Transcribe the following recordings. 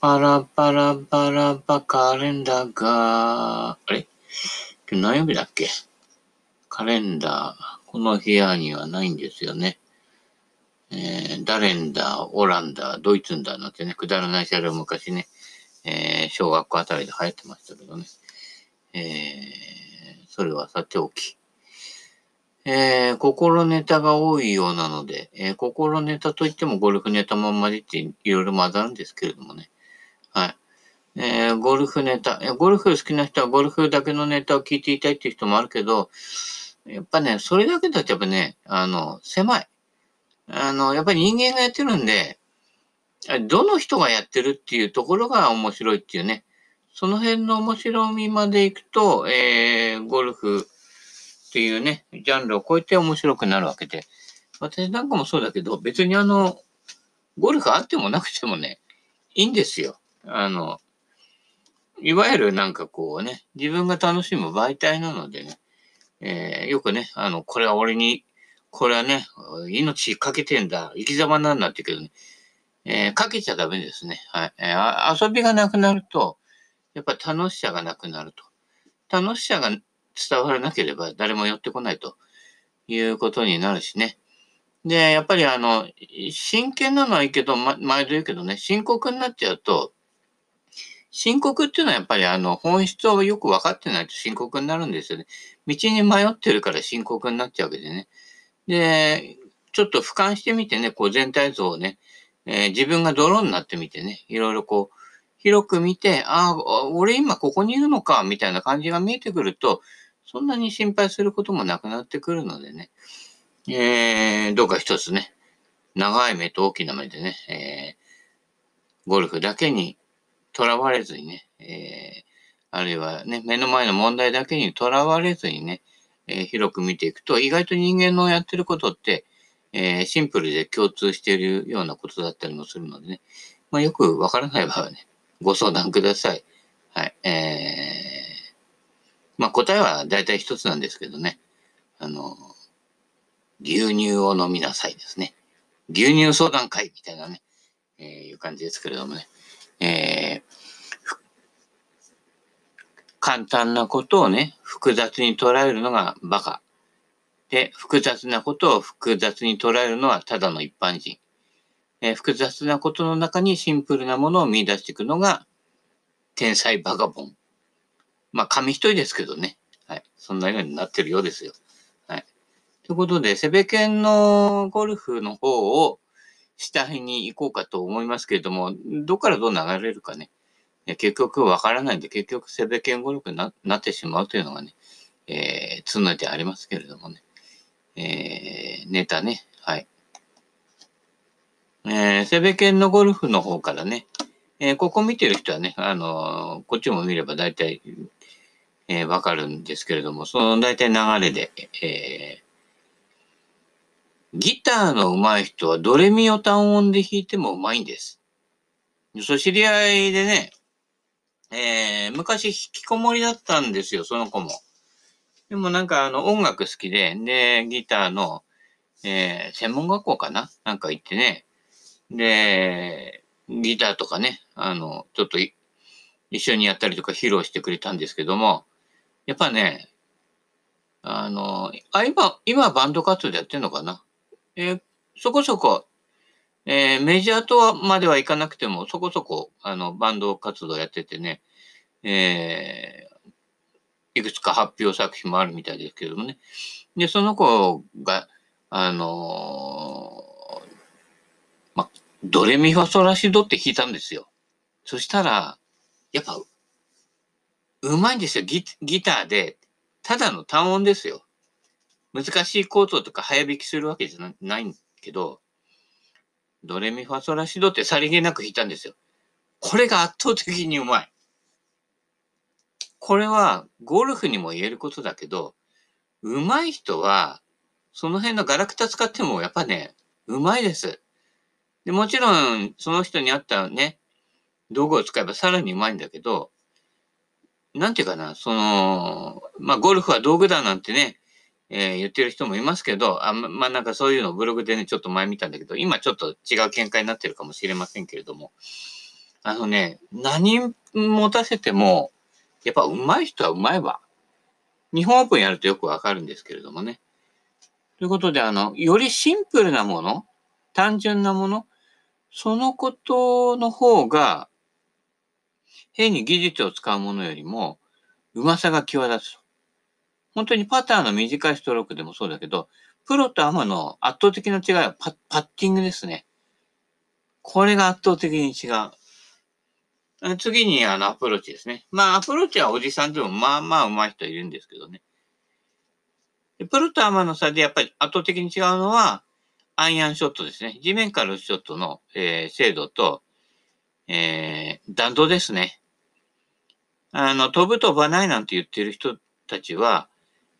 パラパラパラパカレンダーが、あれ？今日何曜日だっけ？カレンダー、この部屋にはないんですよね。えー、ダレンダー、オランダー、ドイツンダーなんてね、くだらないシャレを昔ね、えー、小学校あたりで流行ってましたけどね。えー、それはさておき。えー、小ネタが多いようなので、えー、小ネタといってもゴルフネタも混じっていろいろ混ざるんですけれどもね。はい。えー、ゴルフネタ、えゴルフ好きな人はゴルフだけのネタを聞いていたいっていう人もあるけど、やっぱね、それだけだとやっぱね、あの、狭い。あの、やっぱり人間がやってるんで、どの人がやってるっていうところが面白いっていうね。その辺の面白みまでいくと、えー、ゴルフっていうね、ジャンルを超えて面白くなるわけで。私なんかもそうだけど、別にあの、ゴルフあってもなくてもね、いいんですよ。あの、いわゆるなんかこうね、自分が楽しむ媒体なのでね、えー、よくね、あの、これは俺に、これはね、命かけてんだ、生き様なんだって言うけどね、えー、かけちゃダメですね。はい。えー、遊びがなくなると、やっぱ楽しさがなくなると。楽しさが伝わらなければ誰も寄ってこないということになるしね。で、やっぱりあの、真剣なのはいいけど、ま、毎度言うけどね、深刻になっちゃうと、深刻っていうのはやっぱりあの、本質をよく分かってないと深刻になるんですよね。道に迷ってるから深刻になっちゃうわけでね。で、ちょっと俯瞰してみてね、こう全体像をね、えー、自分が泥になってみてね、いろいろこう、広く見て、ああ、俺今ここにいるのか、みたいな感じが見えてくると、そんなに心配することもなくなってくるのでね、えー、どうか一つね、長い目と大きな目でね、えー、ゴルフだけにとらわれずにね、えー、あるいはね、目の前の問題だけにとらわれずにね、えー、広く見ていくと、意外と人間のやってることって、えー、シンプルで共通しているようなことだったりもするのでね、まあ、よくわからない場合はね、ご相談ください。はい。えー、まあ、答えは大体一つなんですけどね、あの、牛乳を飲みなさいですね。牛乳相談会みたいなね、えー、いう感じですけれどもね。えー、簡単なことをね、複雑に捉えるのがバカ。で、複雑なことを複雑に捉えるのはただの一般人。えー、複雑なことの中にシンプルなものを見出していくのが天才バカボン。まあ、紙一重ですけどね。はい。そんなようになってるようですよ。はい。ということで、セベケンのゴルフの方を主体に行こうかと思いますけれども、どっからどう流れるかね。結局わからないんで、結局セベケンゴルフになってしまうというのがね、えー、常でありますけれどもね。えー、ネタね。はい。えー、セベケンのゴルフの方からね、えー、ここ見てる人はね、あのー、こっちも見れば大体、えー、わかるんですけれども、その大体流れで、えー、ギターの上手い人はドレミを単音で弾いても上手いんです。そう、知り合いでね、えー、昔引きこもりだったんですよ、その子も。でもなんかあの音楽好きで、で、ギターの、えー、専門学校かな？なんか行ってね、で、ギターとかね、あの、ちょっと一緒にやったりとか披露してくれたんですけども、やっぱね、あの、あ、今、今バンド活動でやってんのかな？えー、そこそこ、えー、メジャーとはまではいかなくても、そこそこ、あの、バンド活動やっててね、えー、いくつか発表作品もあるみたいですけどもね。で、その子が、あのま、ドレミファソラシドって弾いたんですよ。そしたら、やっぱ、うまいんですよ。ギギターで、ただの単音ですよ。難しいコードとか早弾きするわけじゃないけど、ドレミファソラシドってさりげなく弾いたんですよ。これが圧倒的にうまい。これはゴルフにも言えることだけど、うまい人は、その辺のガラクタ使ってもやっぱね、うまいです。で、もちろん、その人に合ったね、道具を使えばさらにうまいんだけど、なんていうかな、その、まあ、ゴルフは道具だなんてね、えー、言ってる人もいますけど、あんまあ、なんかそういうのをブログでね、ちょっと前見たんだけど、今ちょっと違う見解になってるかもしれませんけれども、あのね、何持たせても、やっぱ上手い人は上手いわ。日本オープンやるとよくわかるんですけれどもね。ということで、あの、よりシンプルなもの、単純なもの、そのことの方が、変に技術を使うものよりも、うまさが際立つ。本当にパターの短いストロークでもそうだけど、プロとアマの圧倒的な違いはパパッティングですね。これが圧倒的に違う。次にあのアプローチですね。まあアプローチはおじさんでもまあまあ上手い人いるんですけどね。プロとアマの差でやっぱり圧倒的に違うのは、アイアンショットですね。地面から打つショットの、えー、精度と、えー、弾道ですね。あの、飛ぶ飛ばないなんて言ってる人たちは、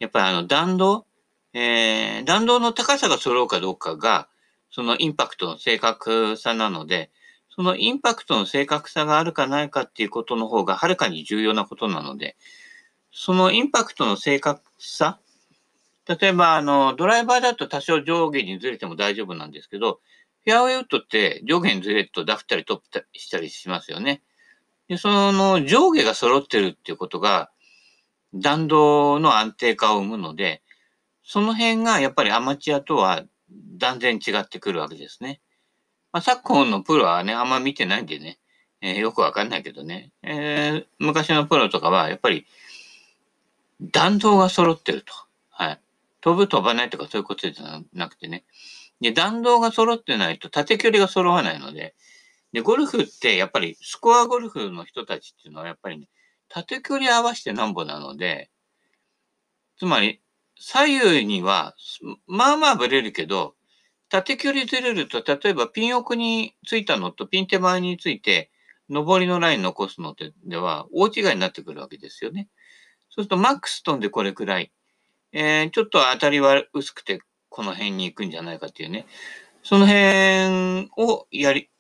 やっぱりあの弾道、えー、弾道の高さが揃うかどうかが、そのインパクトの正確さなので、そのインパクトの正確さがあるかないかっていうことの方がはるかに重要なことなので、そのインパクトの正確さ、例えば、あの、ドライバーだと多少上下にずれても大丈夫なんですけど、フェアウェイウッドって上下にずれるとダフったりトップしたりしますよね。で、その上下が揃ってるっていうことが、弾道の安定化を生むので、その辺がやっぱりアマチュアとは断然違ってくるわけですね。まあ、昨今のプロはね、あんま見てないんでね、えー、よくわかんないけどね、えー、昔のプロとかはやっぱり弾道が揃ってると。はい。飛ぶ飛ばないとかそういうことじゃなくてね。で、弾道が揃ってないと縦距離が揃わないので、で、ゴルフってやっぱりスコアゴルフの人たちっていうのはやっぱりね、縦距離合わせてなんぼなので、つまり左右には、まあまあブレるけど、縦距離ずれると、例えばピン奥についたのとピン手前について、上りのライン残すのでは大違いになってくるわけですよね。そうするとマックス飛んでこれくらい。えー、ちょっと当たりは薄くてこの辺に行くんじゃないかっていうね。その辺をやり、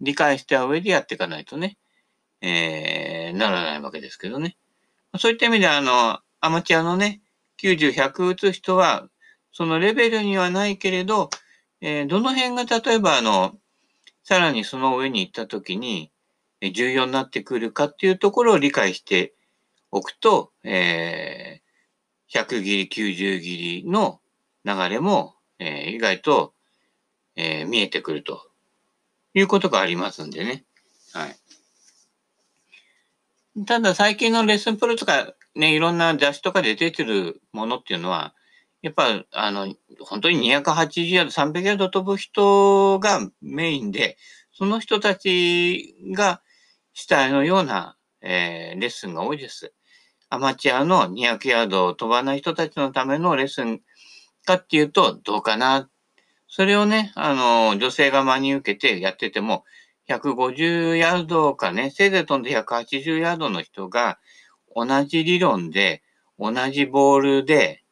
理解した上でやっていかないとね、えー、ならないわけですけどね。そういった意味であの、アマチュアのね、90、100打つ人は、そのレベルにはないけれど、えー、どの辺が例えばあの、さらにその上に行った時に、重要になってくるかっていうところを理解しておくと、えー、100切り、90切りの流れも、えー、意外と、えー、見えてくるということがありますんでね。はい。ただ最近のレッスンプロとかね、いろんな雑誌とかで出てるものっていうのは、やっぱ、あの、本当に280ヤード、300ヤード飛ぶ人がメインで、その人たちが主体のような、えー、レッスンが多いです。アマチュアの200ヤードを飛ばない人たちのためのレッスンかっていうと、どうかな。それをね、あの、女性が真に受けてやってても、150ヤードかね、せいぜい飛んで180ヤードの人が、同じ理論で、同じボールで、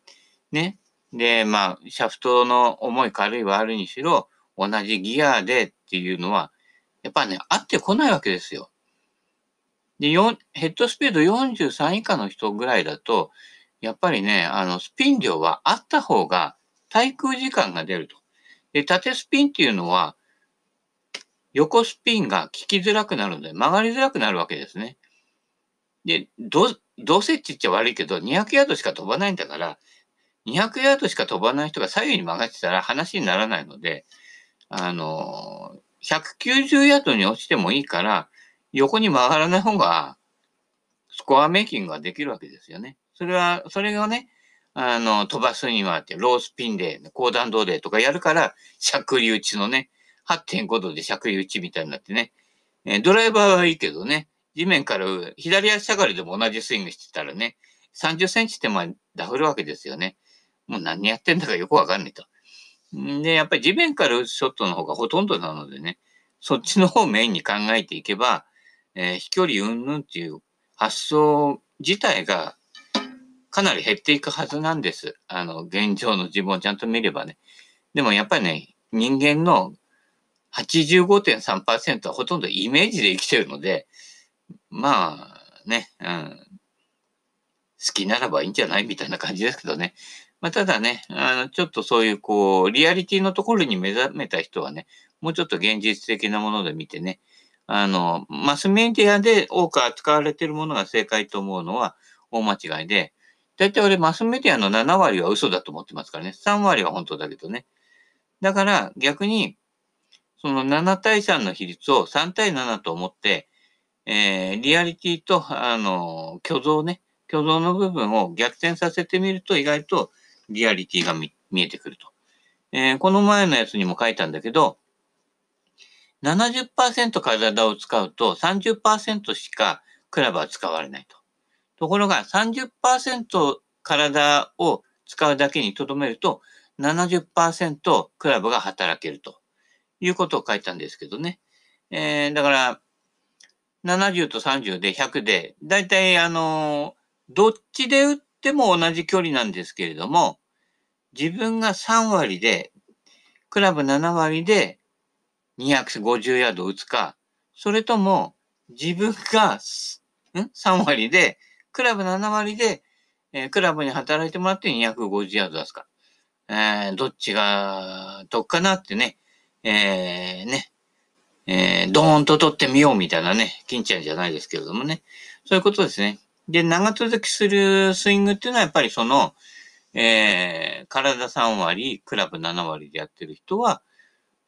ね、で、まあ、シャフトの重い軽いはあるにしろ、同じギアでっていうのは、やっぱね、合ってこないわけですよ。で、ヘッドスピード43以下の人ぐらいだと、やっぱりね、あの、スピン量はあった方が滞空時間が出ると。で、縦スピンっていうのは、横スピンが効きづらくなるので曲がりづらくなるわけですね。で、ど、どうせって言っちゃ悪いけど、200ヤードしか飛ばないんだから、200ヤードしか飛ばない人が左右に曲がってたら話にならないので、あの、190ヤードに落ちてもいいから、横に曲がらない方が、スコアメイキングができるわけですよね。それは、それがね、あの、飛ばすにはって、ロースピンで、高弾道でとかやるから、しゃくり打ちのね、8.5度でしゃくり打ちみたいになってね、えドライバーはいいけどね、地面から左足下がりでも同じスイングしてたらね、30センチってまダフるわけですよね。もう何やってんだかよくわかんないと。で、やっぱり地面から打つショットの方がほとんどなのでね、そっちの方をメインに考えていけば、えー、飛距離云々っていう発想自体がかなり減っていくはずなんです。あの、現状の自分をちゃんと見ればね。でもやっぱりね、人間の85.3%はほとんどイメージで生きてるので、まあね、うん、好きならばいいんじゃないみたいな感じですけどね。まあ、ただね、あの、ちょっとそういうこう、リアリティのところに目覚めた人はね、もうちょっと現実的なもので見てね、あの、マスメディアで多く扱われているものが正解と思うのは大間違いで、だいたい俺マスメディアの7割は嘘だと思ってますからね。3割は本当だけどね。だから逆に、その7対3の比率を3対7と思って、えー、リアリティと、あの、虚像ね、虚像の部分を逆転させてみると意外とリアリティが見えてくると。えー、この前のやつにも書いたんだけど、70%体を使うと30%しかクラブは使われないと。ところが30%体を使うだけにとどめると70%クラブが働けるということを書いたんですけどね。えー、だから70と30で100で、だいたいあのどっちで打っても同じ距離なんですけれども、自分が3割で、クラブ7割で250ヤード打つか、それとも自分がん？3割で、クラブ7割で、えー、クラブに働いてもらって250ヤード出すか。えー、どっちが得かなってね、えー、ね、えー、ドーンと取ってみようみたいなね、金ちゃんじゃないですけれどもね。そういうことですね。で、長続きするスイングっていうのはやっぱりその、えー、体3割、クラブ7割でやってる人は、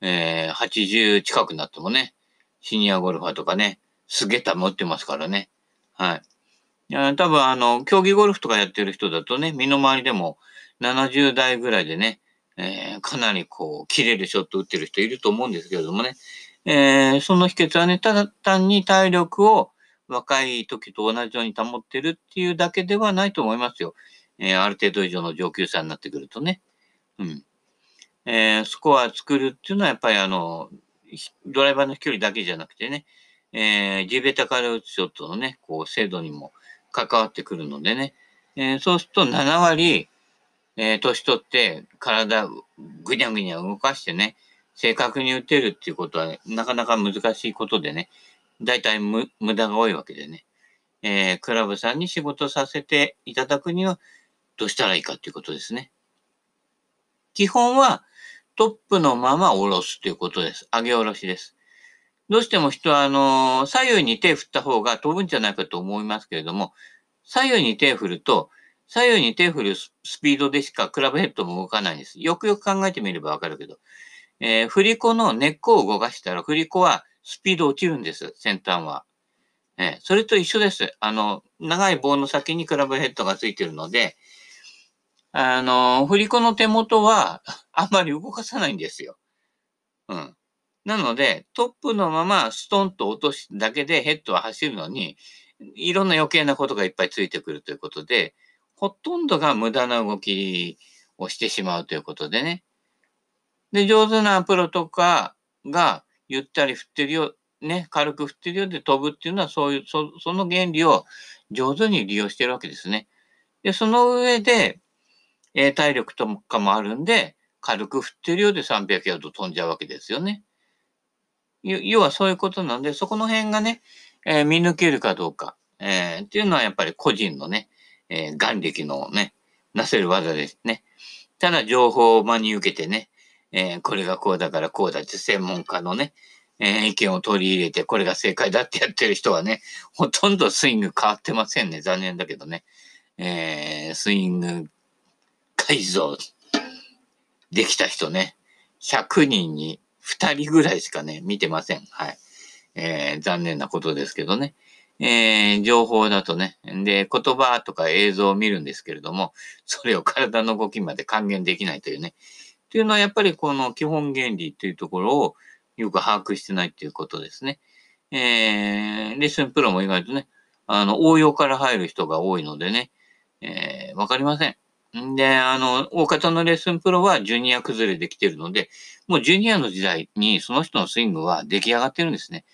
えー、80近くなってもね、シニアゴルファーとかね、すげえ持ってますからね。はい。いや多分あの、競技ゴルフとかやってる人だとね、身の回りでも70代ぐらいでね、えー、かなりこう、切れるショット打ってる人いると思うんですけれどもね、えー、その秘訣はね、ただ単に体力を若い時と同じように保ってるっていうだけではないと思いますよ。えー、ある程度以上の上級者になってくるとね。うん。えー、スコア作るっていうのはやっぱりあの、ドライバーの飛距離だけじゃなくてね、えー、地べたから打つショットのね、こう、精度にも関わってくるのでね、えー、そうすると7割、えー、年取って体ぐにゃぐにゃ動かしてね、正確に打てるっていうことは、なかなか難しいことでね、大体無駄が多いわけでね、えー、クラブさんに仕事させていただくにはどうしたらいいかっていうことですね。基本はトップのまま下ろすということです。上げ下ろしです。どうしても人は、あの、左右に手振った方が飛ぶんじゃないかと思いますけれども、左右に手振ると、左右に手振るスピードでしかクラブヘッドも動かないんです。よくよく考えてみればわかるけど、えー、振り子の根っこを動かしたら、振り子はスピード落ちるんです、先端は。えー、それと一緒です。あの、長い棒の先にクラブヘッドがついてるので、あの、振り子の手元は あんまり動かさないんですよ。うん。なので、トップのままストンと落とすだけでヘッドは走るのに、いろんな余計なことがいっぱいついてくるということで、ほとんどが無駄な動きをしてしまうということでね。で、上手なプロとかがゆったり振ってるよ、ね、軽く振ってるようで飛ぶっていうのはそういう、そその原理を上手に利用してるわけですね。で、その上で、えー、体力とかもあるんで、軽く振ってるようで300ヤード飛んじゃうわけですよね。要はそういうことなんで、そこの辺がね、えー、見抜けるかどうか、えー、っていうのはやっぱり個人のね、えー、眼力のね、なせる技ですね。ただ情報を真に受けてね、えー、これがこうだからこうだって専門家のね、えー、意見を取り入れてこれが正解だってやってる人はね、ほとんどスイング変わってませんね。残念だけどね。えー、スイング改造できた人ね、100人に2人ぐらいしかね、見てません。はい。えー、残念なことですけどね。えー、情報だとね、で、言葉とか映像を見るんですけれども、それを体の動きまで還元できないというね。っていうのはやっぱりこの基本原理っていうところをよく把握してないっていうことですね。えー、レッスンプロも意外とね、あの、応用から入る人が多いのでね、えー、わかりません。んで、あの、大方のレッスンプロはジュニア崩れできてるので、もうジュニアの時代にその人のスイングは出来上がってるんですね。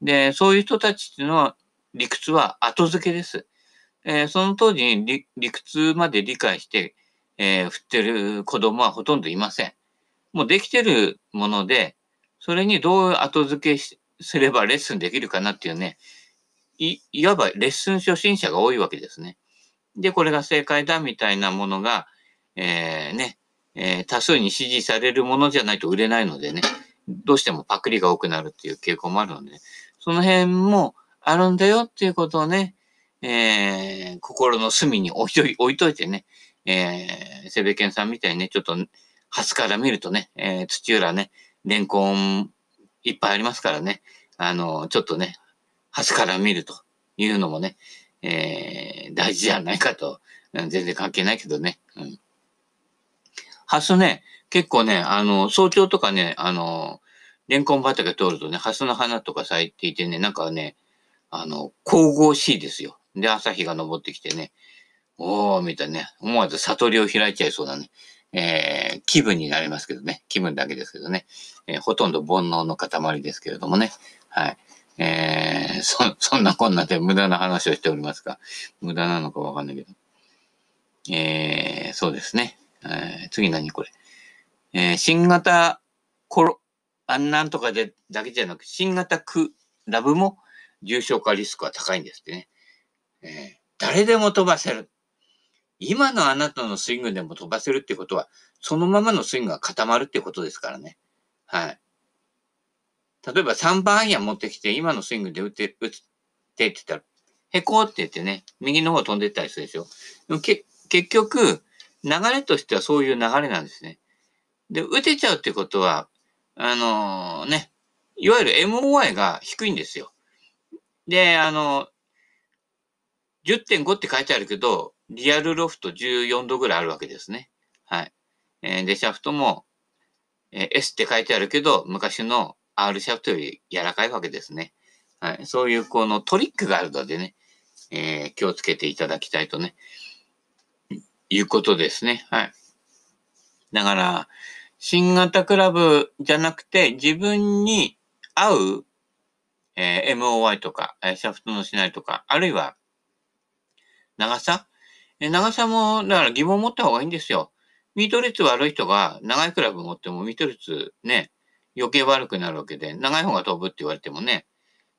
で、そういう人たちっていうのは、理屈は後付けです。えー、その当時に理屈まで理解して、えー、振ってる子供はほとんどいません。もうできてるもので、それにどう後付けすればレッスンできるかなっていうね、い、いわばレッスン初心者が多いわけですね。で、これが正解だみたいなものが、えー、ね、えー、多数に支持されるものじゃないと売れないのでね、どうしてもパクリが多くなるっていう傾向もあるので、ね、その辺もあるんだよっていうことをね、えー、心の隅に置いとい置いといてね、えー、セベケンさんみたいにね、ちょっと、端から見るとね、えー、土浦ね、レンコンいっぱいありますからね、あの、ちょっとね、端から見るというのもね、えー、大事じゃないかと、全然関係ないけどね。うん。ハスね、結構ね、あの、早朝とかね、あの、レンコン畑通るとね、ハスの花とか咲いていてね、なんかね、あの、神々しいですよ。で、朝日が昇ってきてね、おー、みたいなね、思わず悟りを開いちゃいそうなね、えー、気分になりますけどね、気分だけですけどね、えー、ほとんど煩悩の塊ですけれどもね、はい。えー、そ、そんなこんなで無駄な話をしておりますが、無駄なのかわかんないけど。えー、そうですね。えー、次何これ。えー、新型コロ、あんなんとかでだけじゃなく、新型クラブも重症化リスクは高いんですってね。えー、誰でも飛ばせる。今のあなたのスイングでも飛ばせるってことは、そのままのスイングが固まるってことですからね。はい。例えば3番アイアン持ってきて、今のスイングで打って、打ってって言ったら、へこって言ってね、右の方飛んでったりするでしょ。でもけ結局、流れとしてはそういう流れなんですね。で、打てちゃうってことは、あのー、ね、いわゆる MOI が低いんですよ。で、あの、10.5って書いてあるけど、リアルロフト14度ぐらいあるわけですね。はい。えー、で、シャフトも、えー、S って書いてあるけど、昔の R シャフトより柔らかいわけですね。はい。そういうこのトリックがあるのでね、えー、気をつけていただきたいとね、いうことですね。はい。だから、新型クラブじゃなくて、自分に合う、えー、MOY とか、えー、シャフトのしないとか、あるいは、長さ？え長さも、だから疑問を持った方がいいんですよ。ミート率悪い人が長いクラブ持ってもミート率ね、余計悪くなるわけで、長い方が飛ぶって言われてもね。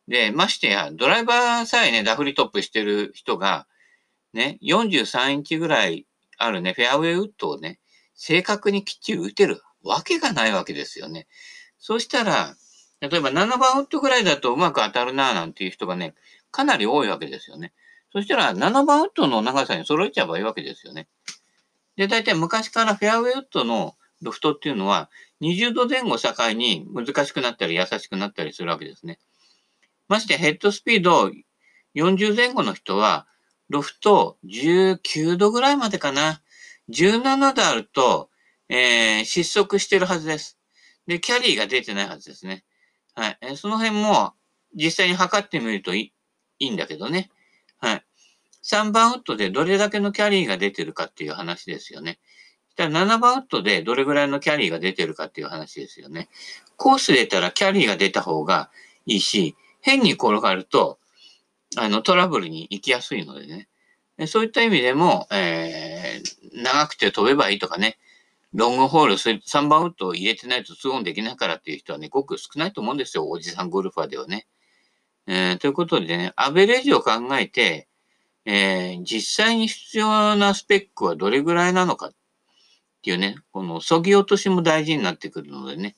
で、ましてや、ドライバーさえね、ダフリトップしてる人が、ね、43インチぐらいあるね、フェアウェイウッドをね、正確にきっちり打てるわけがないわけですよね。そうしたら、例えば7番ウッドぐらいだとうまく当たるななんていう人がね、かなり多いわけですよね。そしたら、7番ウッドの長さに揃えちゃえばいいわけですよね。で、大体昔からフェアウェイウッドのロフトっていうのは、20度前後境に難しくなったり優しくなったりするわけですね。ましてヘッドスピード40前後の人は、ロフト19度ぐらいまでかな。17度あると、えー、失速してるはずです。で、キャリーが出てないはずですね。はい。え、その辺も実際に測ってみるといいんだけどね。はい。3番ウッドでどれだけのキャリーが出てるかっていう話ですよね。たら7番ウッドでどれぐらいのキャリーが出てるかっていう話ですよね。コース出たらキャリーが出た方がいいし、変に転がると、あの、トラブルに行きやすいのでね。そういった意味でも、えー、長くて飛べばいいとかね、ロングホール3番ウッドを入れてないと2オンできないからっていう人はね、ごく少ないと思うんですよ。おじさんゴルファーではね。えー、ということでね、アベレージを考えて、えー、実際に必要なスペックはどれぐらいなのかっていうね、このそぎ落としも大事になってくるのでね。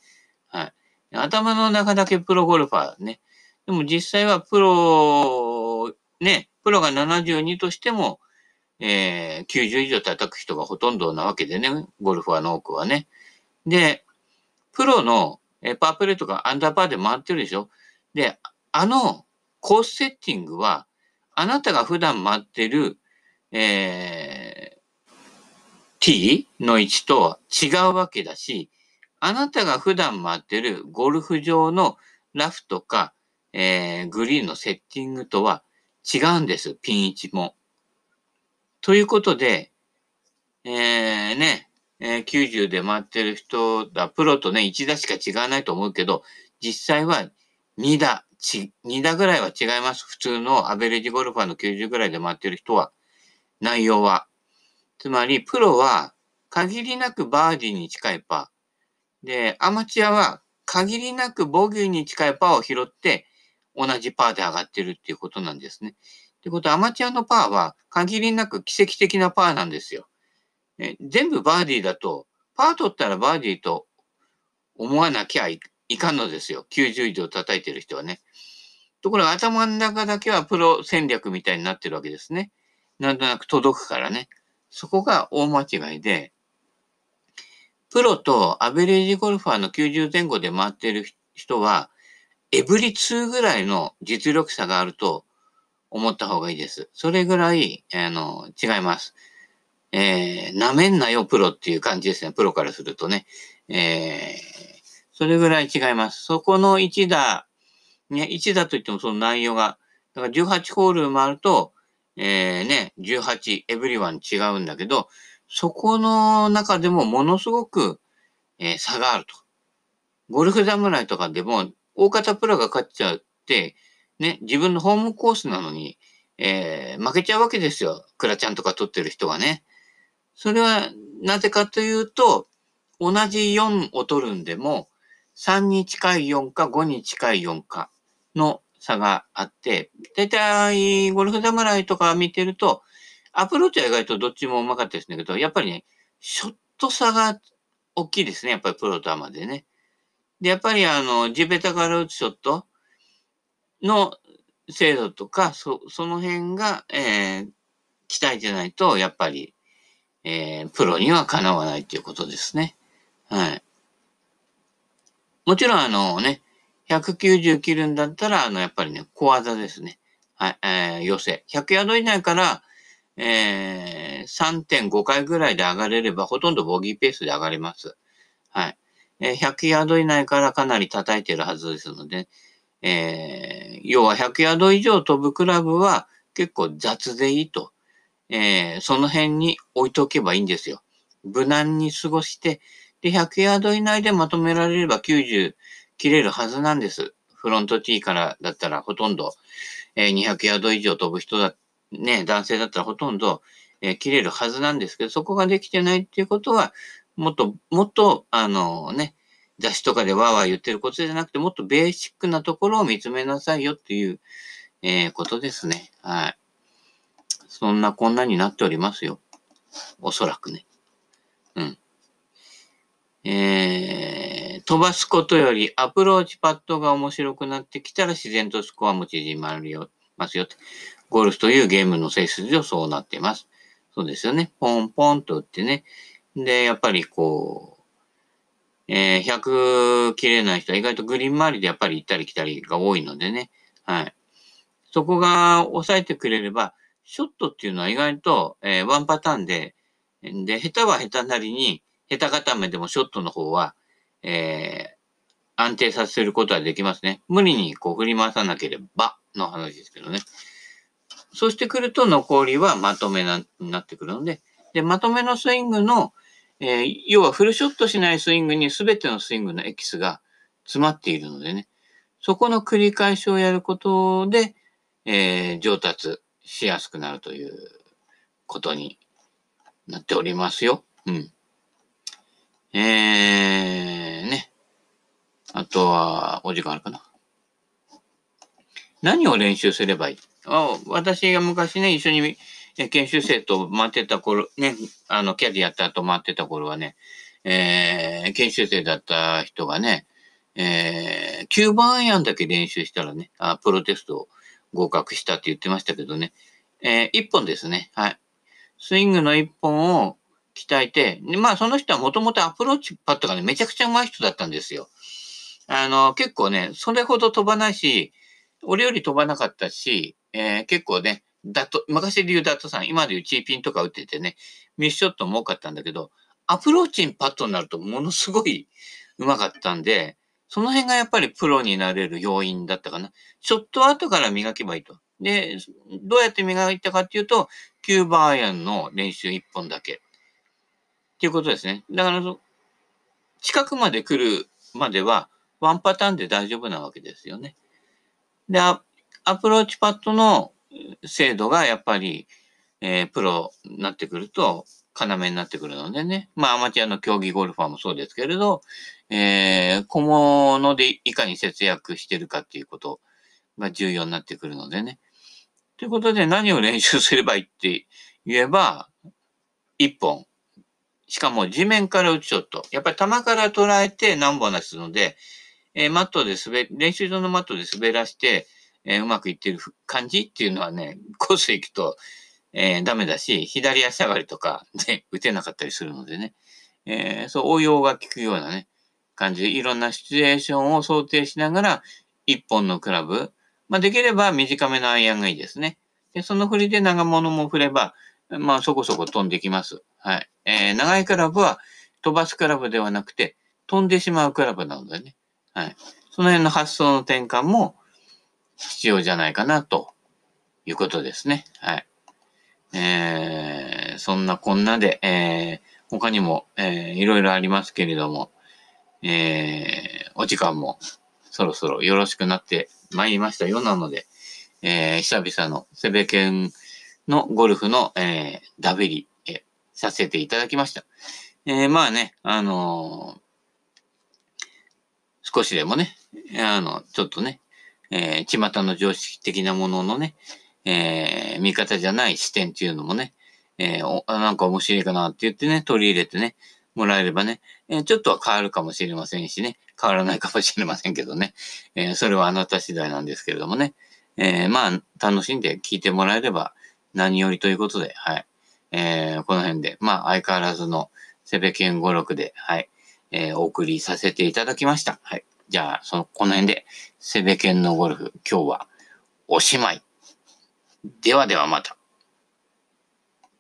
はい。頭の中だけプロゴルファーね。でも実際はプロ、ね、プロが72としても、えー、90以上叩く人がほとんどなわけでね、ゴルファーの多くはね。で、プロの、えー、パープレーとかアンダーパーで回ってるでしょで、あのコースセッティングは、あなたが普段回ってる、えー、t の位置とは違うわけだし、あなたが普段回ってるゴルフ場のラフとか、えー、グリーンのセッティングとは違うんです、ピン位置も。ということで、えー、ね、えー、90で回ってる人だ、プロとね、1打しか違わないと思うけど、実際は2打、ち、2打ぐらいは違います。普通のアベレージゴルファーの90ぐらいで回ってる人は、内容は。つまり、プロは限りなくバーディーに近いパー。で、アマチュアは限りなくボギーに近いパーを拾って、同じパーで上がってるっていうことなんですね。ってことは、アマチュアのパーは限りなく奇跡的なパーなんですよ。え全部バーディーだと、パー取ったらバーディーと思わなきゃいかんのですよ。90以上叩いてる人はね。ところが頭の中だけはプロ戦略みたいになってるわけですね。なんとなく届くからね。そこが大間違いで、プロとアベレージゴルファーの90前後で回ってる人は、エブリ2ぐらいの実力差があると思った方がいいです。それぐらい、あの、違います。えー、舐めんなよ、プロっていう感じですね。プロからするとね。えー、それぐらい違います。そこの1打、ね、1打といってもその内容が、だから18ホール回ると、えー、ね、18、エブリワン違うんだけど、そこの中でもものすごく、えー、差があると。ゴルフ侍とかでも、大方プロが勝っちゃって、ね、自分のホームコースなのに、えー、負けちゃうわけですよ。クラちゃんとか取ってる人がね。それは、なぜかというと、同じ4を取るんでも、3に近い4か5に近い4かの差があって、だいたいゴルフ侍とか見てると、アプローチは意外とどっちもうまかったですねけど、やっぱりね、ショット差が大きいですね。やっぱりプロとアマでね。で、やっぱりあの、地べたから打つショットの精度とか、そ、その辺が、えー、期待じゃないと、やっぱり、えー、プロにはかなわないっていうことですね。はい。もちろんあのね、190切るんだったら、あの、やっぱりね、小技ですね。はい、えー、寄せ。100ヤード以内から、えー、3.5回ぐらいで上がれれば、ほとんどボギーペースで上がれます。はい。えー、100ヤード以内からかなり叩いてるはずですので、えー、要は100ヤード以上飛ぶクラブは結構雑でいいと。えー、その辺に置いておけばいいんですよ。無難に過ごして、で、100ヤード以内でまとめられれば90切れるはずなんです。フロントティーからだったらほとんど、えー、200ヤード以上飛ぶ人だね、男性だったらほとんど、えー、切れるはずなんですけど、そこができてないっていうことは、もっと、もっと、あのね、雑誌とかでわーわー言ってることじゃなくて、もっとベーシックなところを見つめなさいよっていう、えー、ことですね。はい。そんなこんなになっておりますよ。おそらくね。うん。えー、飛ばすことよりアプローチパットが面白くなってきたら自然とスコアも縮まるよ、ますよ。ゴルフというゲームの性質上そうなっています。そうですよね。ポンポンと打ってね。で、やっぱりこう、えー、100切れない人は意外とグリーン周りでやっぱり行ったり来たりが多いのでね。はい。そこが抑えてくれれば、ショットっていうのは意外と、えー、ワンパターンで、で、下手は下手なりに、下手固めでもショットの方は、えー、安定させることはできますね。無理にこう振り回さなければの話ですけどね。そうしてくると残りはまとめなになってくるので、で、まとめのスイングの、えー、要はフルショットしないスイングに全てのスイングのエキスが詰まっているのでね、そこの繰り返しをやることで、えー、上達しやすくなるということになっておりますよ。うん。えー、ね。あとは、お時間あるかな。何を練習すればいい？あ私が昔ね、一緒に研修生と待ってた頃、ね、あの、キャディやった後待ってた頃はね、えー、研修生だった人がね、えー、9番アイアンだけ練習したらね、あプロテストを合格したって言ってましたけどね、えー、1本ですね。はい。スイングの1本を鍛えて、まあその人はもともとアプローチパットがね、めちゃくちゃ上手い人だったんですよ。あの、結構ね、それほど飛ばないし、俺より飛ばなかったし、えー、結構ね、ダット、昔で言うダットさん、今で言うチーピンとか打っててね、ミスショットも多かったんだけど、アプローチ＆パットになるとものすごい上手かったんで、その辺がやっぱりプロになれる要因だったかな。ショット後から磨けばいいと。で、どうやって磨いたかっていうと、キューバーアイアンの練習1本だけ。っていうことですね。だから、近くまで来るまでは、ワンパターンで大丈夫なわけですよね。で、アプローチパットの精度がやっぱり、えー、プロになってくると、要になってくるのでね。まあ、アマチュアの競技ゴルファーもそうですけれど、えー、小物でいかに節約してるかっていうことが重要になってくるのでね。ということで何を練習すればいいって言えば、一本。しかも地面から打つショット。やっぱり球から捉えて何本なすので、えー、マットで滑、練習場のマットで滑らして、えー、うまくいってる感じっていうのはね、コース行くと、えー、ダメだし、左足上がりとかで打てなかったりするのでね、えー、そう応用が効くようなね、感じで、いろんなシチュエーションを想定しながら、一本のクラブ、まあ、できれば短めのアイアンがいいですね。で、その振りで長物も振れば、まあ、そこそこ飛んできます。はい。えー、長いクラブは飛ばすクラブではなくて、飛んでしまうクラブなのでね。はい。その辺の発想の転換も必要じゃないかな、ということですね。はい。えー、そんなこんなで、えー、他にも、えー、いろいろありますけれども、えー、お時間もそろそろよろしくなってまいりましたようなので、えー、久々のセベケンのゴルフの、えー、ダベリ、えー、させていただきました。えー、まあね、あのー、少しでもね、あの、ちょっとね、えー、巷の常識的なもののね、えー、見方じゃない視点っていうのもね、えー、なんか面白いかなって言ってね、取り入れてね、もらえればね、えー、ちょっとは変わるかもしれませんしね、変わらないかもしれませんけどね、えー、それはあなた次第なんですけれどもね、えー、まあ、楽しんで聞いてもらえれば何よりということで、はい。えー、この辺で、まあ、相変わらずのセベケン語録で、はい、えー、お送りさせていただきました。はい。じゃあ、その、この辺で、セベケンのゴルフ、今日はおしまい。ではではまた。